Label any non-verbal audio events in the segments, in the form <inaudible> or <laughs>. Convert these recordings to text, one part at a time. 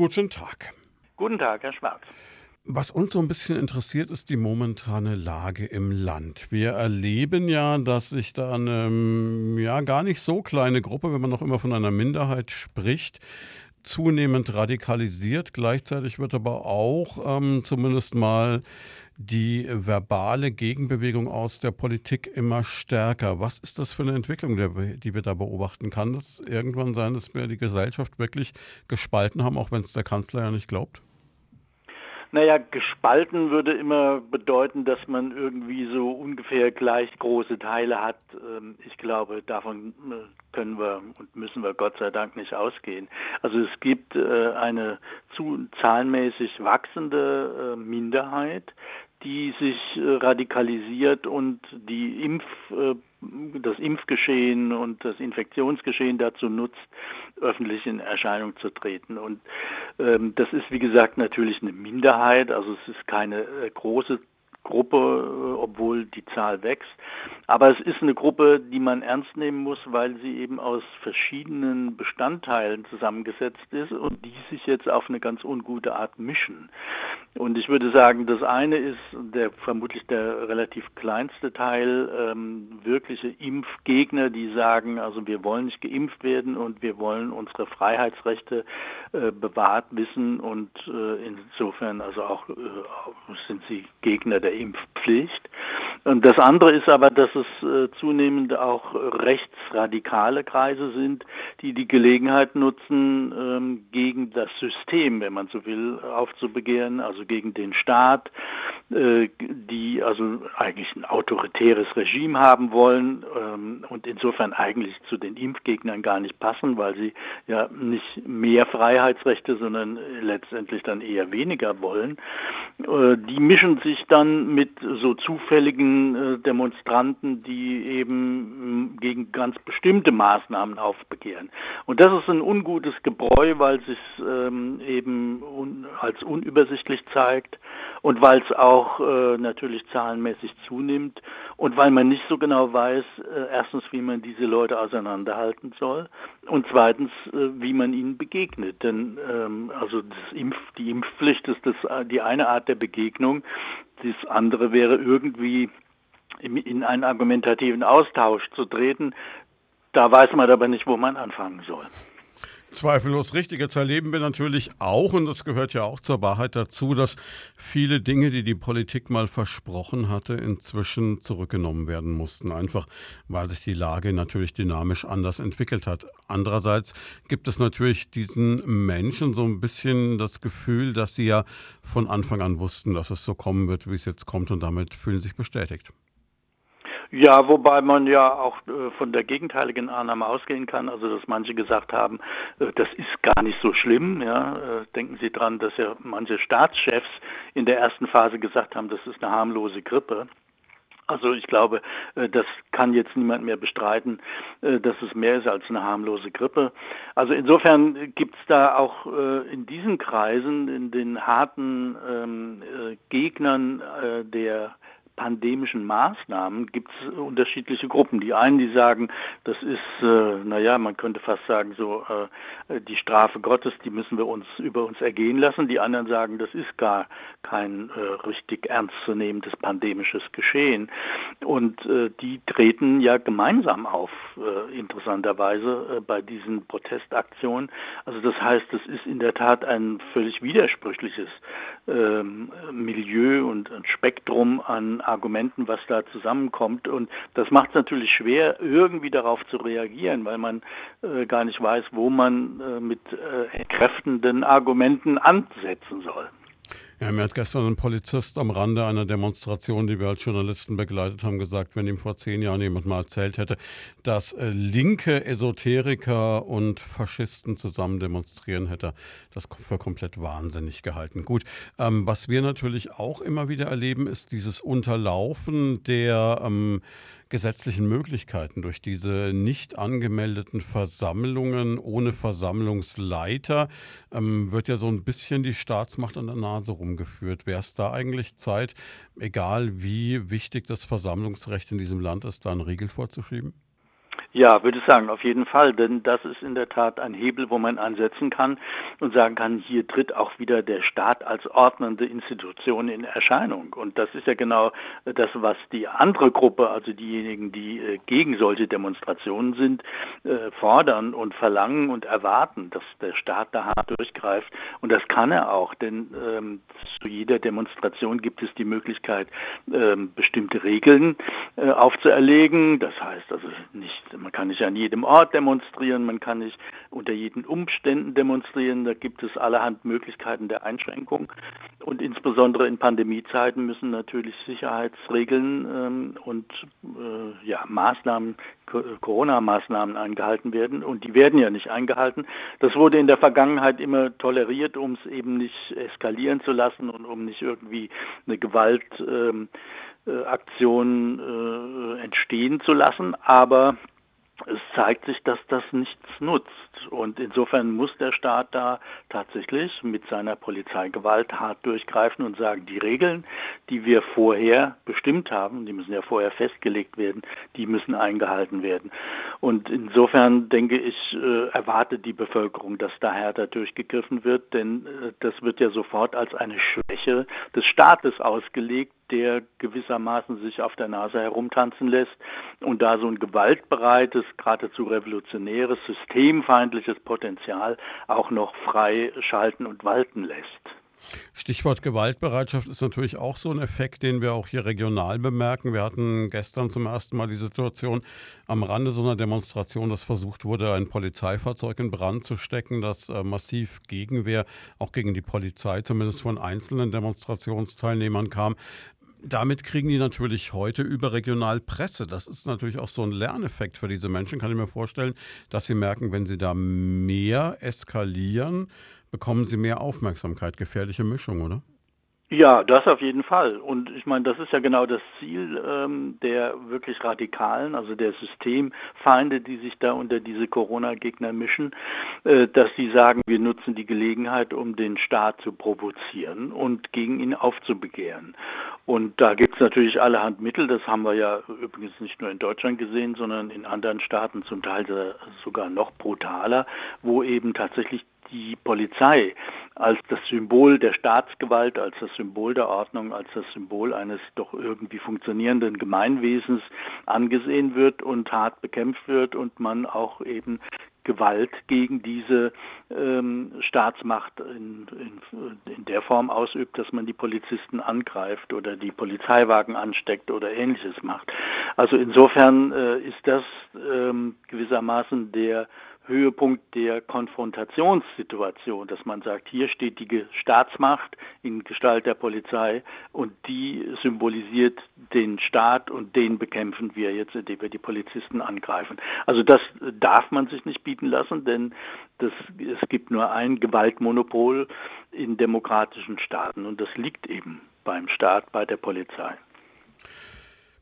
Guten Tag. Guten Tag, Herr Schwarz. Was uns so ein bisschen interessiert, ist die momentane Lage im Land. Wir erleben ja, dass sich da eine ja, gar nicht so kleine Gruppe, wenn man noch immer von einer Minderheit spricht, zunehmend radikalisiert. Gleichzeitig wird aber auch ähm, zumindest mal die verbale Gegenbewegung aus der Politik immer stärker. Was ist das für eine Entwicklung, die wir da beobachten? Kann das irgendwann sein, dass wir die Gesellschaft wirklich gespalten haben, auch wenn es der Kanzler ja nicht glaubt? Naja, gespalten würde immer bedeuten, dass man irgendwie so ungefähr gleich große Teile hat. Ähm, ich glaube, davon äh, können wir und müssen wir Gott sei Dank nicht ausgehen. Also es gibt äh, eine zu zahlenmäßig wachsende äh, Minderheit, die sich radikalisiert und die Impf das Impfgeschehen und das Infektionsgeschehen dazu nutzt, öffentlich in Erscheinung zu treten. Und ähm, das ist, wie gesagt, natürlich eine Minderheit, also es ist keine äh, große Gruppe, äh, obwohl die Zahl wächst. Aber es ist eine Gruppe, die man ernst nehmen muss, weil sie eben aus verschiedenen Bestandteilen zusammengesetzt ist und die sich jetzt auf eine ganz ungute Art mischen. Und ich würde sagen, das eine ist der vermutlich der relativ kleinste Teil, ähm, wirkliche Impfgegner, die sagen, also wir wollen nicht geimpft werden und wir wollen unsere Freiheitsrechte äh, bewahrt wissen und äh, insofern also auch äh, sind sie Gegner der Impfpflicht. Und das andere ist aber, dass es äh, zunehmend auch rechtsradikale Kreise sind, die die Gelegenheit nutzen, ähm, gegen das System, wenn man so will, aufzubegehren, also gegen den Staat, äh, die also eigentlich ein autoritäres Regime haben wollen ähm, und insofern eigentlich zu den Impfgegnern gar nicht passen, weil sie ja nicht mehr Freiheitsrechte, sondern letztendlich dann eher weniger wollen. Äh, die mischen sich dann mit so zufälligen äh, Demonstranten, die eben gegen ganz bestimmte Maßnahmen aufbegehren. Und das ist ein ungutes Gebräu, weil es sich ähm, eben als unübersichtlich zeigt und weil es auch äh, natürlich zahlenmäßig zunimmt und weil man nicht so genau weiß, äh, erstens, wie man diese Leute auseinanderhalten soll und zweitens, wie man ihnen begegnet. Denn ähm, also Impf, die Impfpflicht ist das, die eine Art der Begegnung, das andere wäre irgendwie in einen argumentativen Austausch zu treten. Da weiß man aber nicht, wo man anfangen soll. Zweifellos richtig. Jetzt erleben wir natürlich auch, und das gehört ja auch zur Wahrheit dazu, dass viele Dinge, die die Politik mal versprochen hatte, inzwischen zurückgenommen werden mussten. Einfach, weil sich die Lage natürlich dynamisch anders entwickelt hat. Andererseits gibt es natürlich diesen Menschen so ein bisschen das Gefühl, dass sie ja von Anfang an wussten, dass es so kommen wird, wie es jetzt kommt, und damit fühlen sich bestätigt. Ja, wobei man ja auch äh, von der gegenteiligen Annahme ausgehen kann, also dass manche gesagt haben, äh, das ist gar nicht so schlimm. Ja. Äh, denken Sie dran, dass ja manche Staatschefs in der ersten Phase gesagt haben, das ist eine harmlose Grippe. Also ich glaube, das kann jetzt niemand mehr bestreiten, dass es mehr ist als eine harmlose Grippe. Also insofern gibt es da auch in diesen Kreisen, in den harten ähm, Gegnern der pandemischen Maßnahmen gibt es unterschiedliche Gruppen. Die einen, die sagen, das ist, äh, naja, man könnte fast sagen, so äh, die Strafe Gottes, die müssen wir uns über uns ergehen lassen. Die anderen sagen, das ist gar kein äh, richtig ernstzunehmendes pandemisches Geschehen. Und äh, die treten ja gemeinsam auf, äh, interessanterweise, äh, bei diesen Protestaktionen. Also das heißt, das ist in der Tat ein völlig widersprüchliches ähm, Milieu und ein Spektrum an Argumenten, was da zusammenkommt. Und das macht es natürlich schwer, irgendwie darauf zu reagieren, weil man äh, gar nicht weiß, wo man äh, mit äh, kräftenden Argumenten ansetzen soll. Ja, mir hat gestern ein Polizist am Rande einer Demonstration, die wir als Journalisten begleitet haben, gesagt, wenn ihm vor zehn Jahren jemand mal erzählt hätte, dass äh, linke Esoteriker und Faschisten zusammen demonstrieren, hätte er das für komplett wahnsinnig gehalten. Gut, ähm, was wir natürlich auch immer wieder erleben, ist dieses Unterlaufen der ähm, gesetzlichen Möglichkeiten durch diese nicht angemeldeten Versammlungen ohne Versammlungsleiter ähm, wird ja so ein bisschen die Staatsmacht an der Nase rumgeführt. Wäre es da eigentlich Zeit, egal wie wichtig das Versammlungsrecht in diesem Land ist, da einen Riegel vorzuschieben? Ja, würde ich sagen, auf jeden Fall, denn das ist in der Tat ein Hebel, wo man ansetzen kann und sagen kann, hier tritt auch wieder der Staat als ordnende Institution in Erscheinung. Und das ist ja genau das, was die andere Gruppe, also diejenigen, die äh, gegen solche Demonstrationen sind, äh, fordern und verlangen und erwarten, dass der Staat da hart durchgreift. Und das kann er auch, denn ähm, zu jeder Demonstration gibt es die Möglichkeit, ähm, bestimmte Regeln äh, aufzuerlegen. Das heißt also nicht man kann nicht an jedem Ort demonstrieren, man kann nicht unter jeden Umständen demonstrieren. Da gibt es allerhand Möglichkeiten der Einschränkung. Und insbesondere in Pandemiezeiten müssen natürlich Sicherheitsregeln ähm, und äh, ja, Maßnahmen, Corona-Maßnahmen eingehalten werden. Und die werden ja nicht eingehalten. Das wurde in der Vergangenheit immer toleriert, um es eben nicht eskalieren zu lassen und um nicht irgendwie eine Gewaltaktion ähm, äh, entstehen zu lassen. Aber es zeigt sich, dass das nichts nutzt. Und insofern muss der Staat da tatsächlich mit seiner Polizeigewalt hart durchgreifen und sagen, die Regeln, die wir vorher bestimmt haben, die müssen ja vorher festgelegt werden, die müssen eingehalten werden. Und insofern denke ich, äh, erwartet die Bevölkerung, dass da härter durchgegriffen wird, denn äh, das wird ja sofort als eine Schwäche des Staates ausgelegt, der gewissermaßen sich auf der Nase herumtanzen lässt und da so ein gewaltbereites, geradezu revolutionäres, systemfeindliches Potenzial auch noch frei schalten und walten lässt. Stichwort Gewaltbereitschaft ist natürlich auch so ein Effekt, den wir auch hier regional bemerken. Wir hatten gestern zum ersten Mal die Situation am Rande so einer Demonstration, dass versucht wurde, ein Polizeifahrzeug in Brand zu stecken, das äh, massiv Gegenwehr auch gegen die Polizei, zumindest von einzelnen Demonstrationsteilnehmern kam damit kriegen die natürlich heute überregional Presse. Das ist natürlich auch so ein Lerneffekt für diese Menschen, kann ich mir vorstellen, dass sie merken, wenn sie da mehr eskalieren, bekommen sie mehr Aufmerksamkeit. Gefährliche Mischung, oder? Ja, das auf jeden Fall. Und ich meine, das ist ja genau das Ziel ähm, der wirklich Radikalen, also der Systemfeinde, die sich da unter diese Corona-Gegner mischen, äh, dass sie sagen, wir nutzen die Gelegenheit, um den Staat zu provozieren und gegen ihn aufzubegehren. Und da gibt es natürlich allerhand Mittel, das haben wir ja übrigens nicht nur in Deutschland gesehen, sondern in anderen Staaten zum Teil sogar noch brutaler, wo eben tatsächlich die Polizei als das Symbol der Staatsgewalt, als das Symbol der Ordnung, als das Symbol eines doch irgendwie funktionierenden Gemeinwesens angesehen wird und hart bekämpft wird und man auch eben Gewalt gegen diese ähm, Staatsmacht in, in, in, der Form ausübt, dass man die Polizisten angreift oder die Polizeiwagen ansteckt oder ähnliches macht. Also insofern äh, ist das ähm, gewissermaßen der Höhepunkt der Konfrontationssituation, dass man sagt, hier steht die Staatsmacht in Gestalt der Polizei und die symbolisiert den Staat und den bekämpfen wir jetzt, indem wir die Polizisten angreifen. Also das darf man sich nicht bieten lassen, denn das, es gibt nur ein Gewaltmonopol in demokratischen Staaten und das liegt eben beim Staat, bei der Polizei.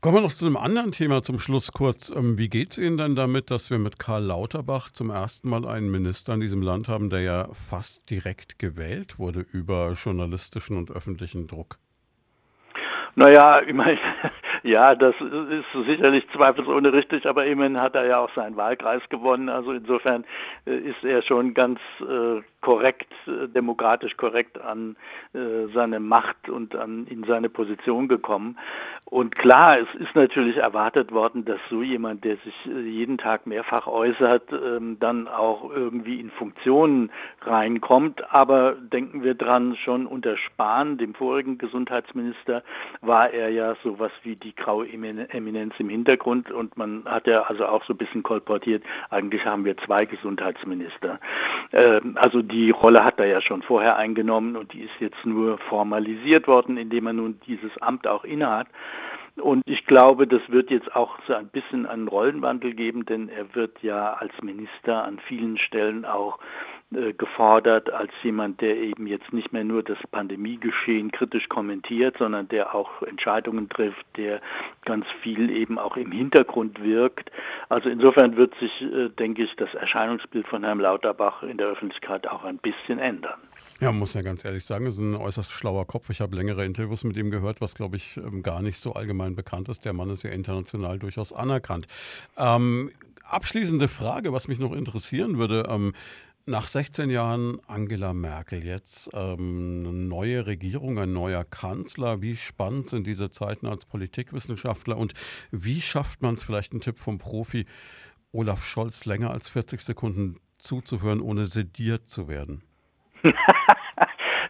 Kommen wir noch zu einem anderen Thema zum Schluss kurz. Ähm, wie geht es Ihnen denn damit, dass wir mit Karl Lauterbach zum ersten Mal einen Minister in diesem Land haben, der ja fast direkt gewählt wurde über journalistischen und öffentlichen Druck? Naja, ich meine, <laughs> ja, das ist sicherlich zweifelsohne richtig, aber immerhin hat er ja auch seinen Wahlkreis gewonnen. Also insofern äh, ist er schon ganz äh, korrekt, äh, demokratisch korrekt an äh, seine Macht und an in seine Position gekommen. Und klar, es ist natürlich erwartet worden, dass so jemand, der sich äh, jeden Tag mehrfach äußert, ähm, dann auch irgendwie in Funktionen reinkommt. Aber denken wir dran, schon unter Spahn, dem vorigen Gesundheitsminister, war er ja sowas wie die graue Eminenz im Hintergrund und man hat ja also auch so ein bisschen kolportiert, eigentlich haben wir zwei Gesundheitsminister. Ähm, also die Rolle hat er ja schon vorher eingenommen und die ist jetzt nur formalisiert worden, indem er nun dieses Amt auch innehat. Und ich glaube, das wird jetzt auch so ein bisschen einen Rollenwandel geben, denn er wird ja als Minister an vielen Stellen auch äh, gefordert als jemand, der eben jetzt nicht mehr nur das Pandemiegeschehen kritisch kommentiert, sondern der auch Entscheidungen trifft, der ganz viel eben auch im Hintergrund wirkt. Also insofern wird sich, äh, denke ich, das Erscheinungsbild von Herrn Lauterbach in der Öffentlichkeit auch ein bisschen ändern. Ja, muss ja ganz ehrlich sagen, ist ein äußerst schlauer Kopf. Ich habe längere Interviews mit ihm gehört, was, glaube ich, ähm, gar nicht so allgemein bekannt ist. Der Mann ist ja international durchaus anerkannt. Ähm, abschließende Frage, was mich noch interessieren würde. Ähm, nach 16 Jahren Angela Merkel jetzt, ähm, eine neue Regierung, ein neuer Kanzler. Wie spannend sind diese Zeiten als Politikwissenschaftler und wie schafft man es, vielleicht ein Tipp vom Profi, Olaf Scholz länger als 40 Sekunden zuzuhören, ohne sediert zu werden? <laughs>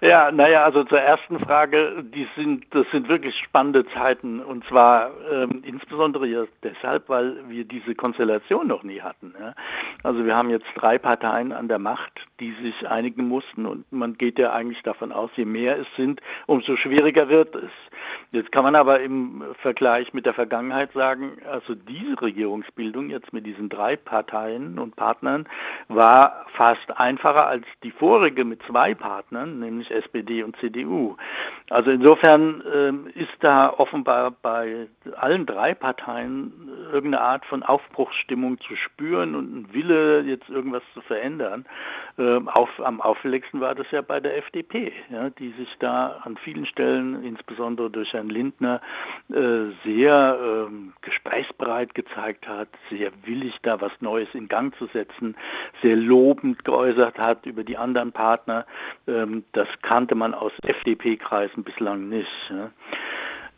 Ja, naja, also zur ersten Frage, die sind, das sind wirklich spannende Zeiten und zwar ähm, insbesondere ja deshalb, weil wir diese Konstellation noch nie hatten. Ja. Also wir haben jetzt drei Parteien an der Macht, die sich einigen mussten und man geht ja eigentlich davon aus, je mehr es sind, umso schwieriger wird es. Jetzt kann man aber im Vergleich mit der Vergangenheit sagen, also diese Regierungsbildung jetzt mit diesen drei Parteien und Partnern war fast einfacher als die vorige mit zwei Partnern, nämlich SPD und CDU. Also insofern äh, ist da offenbar bei allen drei Parteien irgendeine Art von Aufbruchsstimmung zu spüren und ein Wille, jetzt irgendwas zu verändern. Äh, auf, am auffälligsten war das ja bei der FDP, ja, die sich da an vielen Stellen, insbesondere durch Herrn Lindner, äh, sehr ähm, gesprächsbereit gezeigt hat, sehr willig da was Neues in Gang zu setzen, sehr lobend geäußert hat über die anderen Partner. Ähm, das kannte man aus FDP-Kreisen bislang nicht. Ja.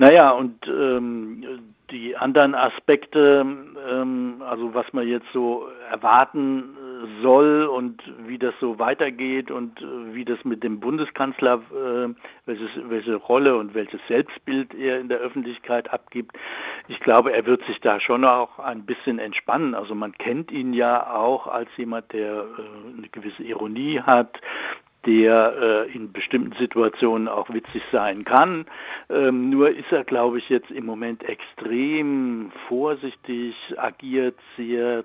Naja, und ähm, die anderen Aspekte, ähm, also was man jetzt so erwarten soll und wie das so weitergeht und äh, wie das mit dem Bundeskanzler, äh, welches, welche Rolle und welches Selbstbild er in der Öffentlichkeit abgibt. Ich glaube, er wird sich da schon auch ein bisschen entspannen. Also man kennt ihn ja auch als jemand, der äh, eine gewisse Ironie hat, der äh, in bestimmten Situationen auch witzig sein kann. Ähm, nur ist er, glaube ich, jetzt im Moment extrem vorsichtig, agiert sehr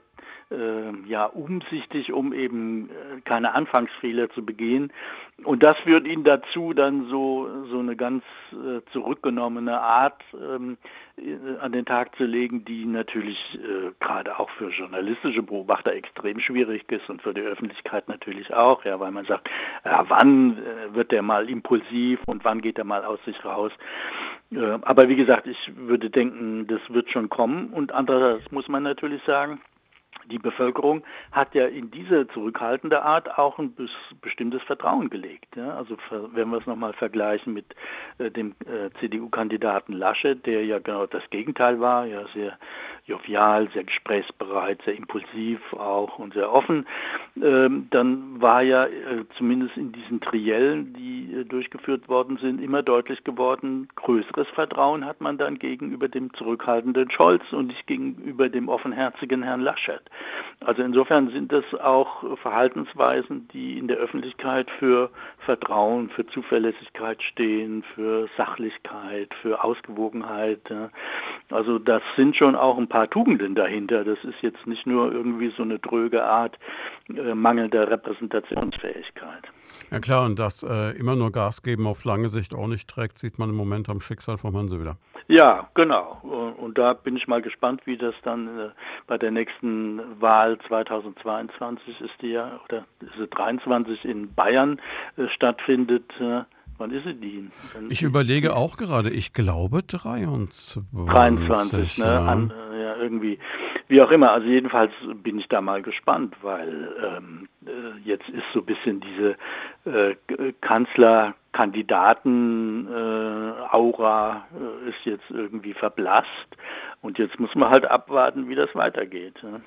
ja umsichtig, um eben äh, keine Anfangsfehler zu begehen. Und das führt ihn dazu, dann so, so eine ganz äh, zurückgenommene Art ähm, äh, an den Tag zu legen, die natürlich äh, gerade auch für journalistische Beobachter extrem schwierig ist und für die Öffentlichkeit natürlich auch, ja, weil man sagt, ja, wann wird der mal impulsiv und wann geht er mal aus sich raus. Äh, aber wie gesagt, ich würde denken, das wird schon kommen. Und andererseits muss man natürlich sagen, die Bevölkerung hat ja in diese zurückhaltende Art auch ein bestimmtes Vertrauen gelegt. Also wenn wir es nochmal vergleichen mit äh, dem äh, CDU-Kandidaten Laschet, der ja genau das Gegenteil war, ja sehr jovial, sehr gesprächsbereit, sehr impulsiv auch und sehr offen, ähm, dann war ja äh, zumindest in diesen Triellen, die äh, durchgeführt worden sind, immer deutlich geworden, größeres Vertrauen hat man dann gegenüber dem zurückhaltenden Scholz und nicht gegenüber dem offenherzigen Herrn Laschet. Also insofern sind das auch Verhaltensweisen, die in der Öffentlichkeit für Vertrauen, für Zuverlässigkeit stehen, für Sachlichkeit, für Ausgewogenheit. Also das sind schon auch ein paar Tugenden dahinter. Das ist jetzt nicht nur irgendwie so eine dröge Art äh, mangelnder Repräsentationsfähigkeit. Ja klar, und das äh, immer nur Gas geben auf lange Sicht auch nicht trägt, sieht man im Moment am Schicksal von Hanse wieder. Ja, genau. Und da bin ich mal gespannt, wie das dann äh, bei der nächsten Wahl 2022 ist die ja, oder ist sie 23 in Bayern äh, stattfindet. Äh, wann ist sie die? Dann ich überlege auch gerade, ich glaube 23. 23, ne? An, ja, irgendwie. Wie auch immer, also jedenfalls bin ich da mal gespannt, weil ähm, jetzt ist so ein bisschen diese äh, Kanzlerkandidaten-Aura äh, ist jetzt irgendwie verblasst und jetzt muss man halt abwarten, wie das weitergeht. Ne?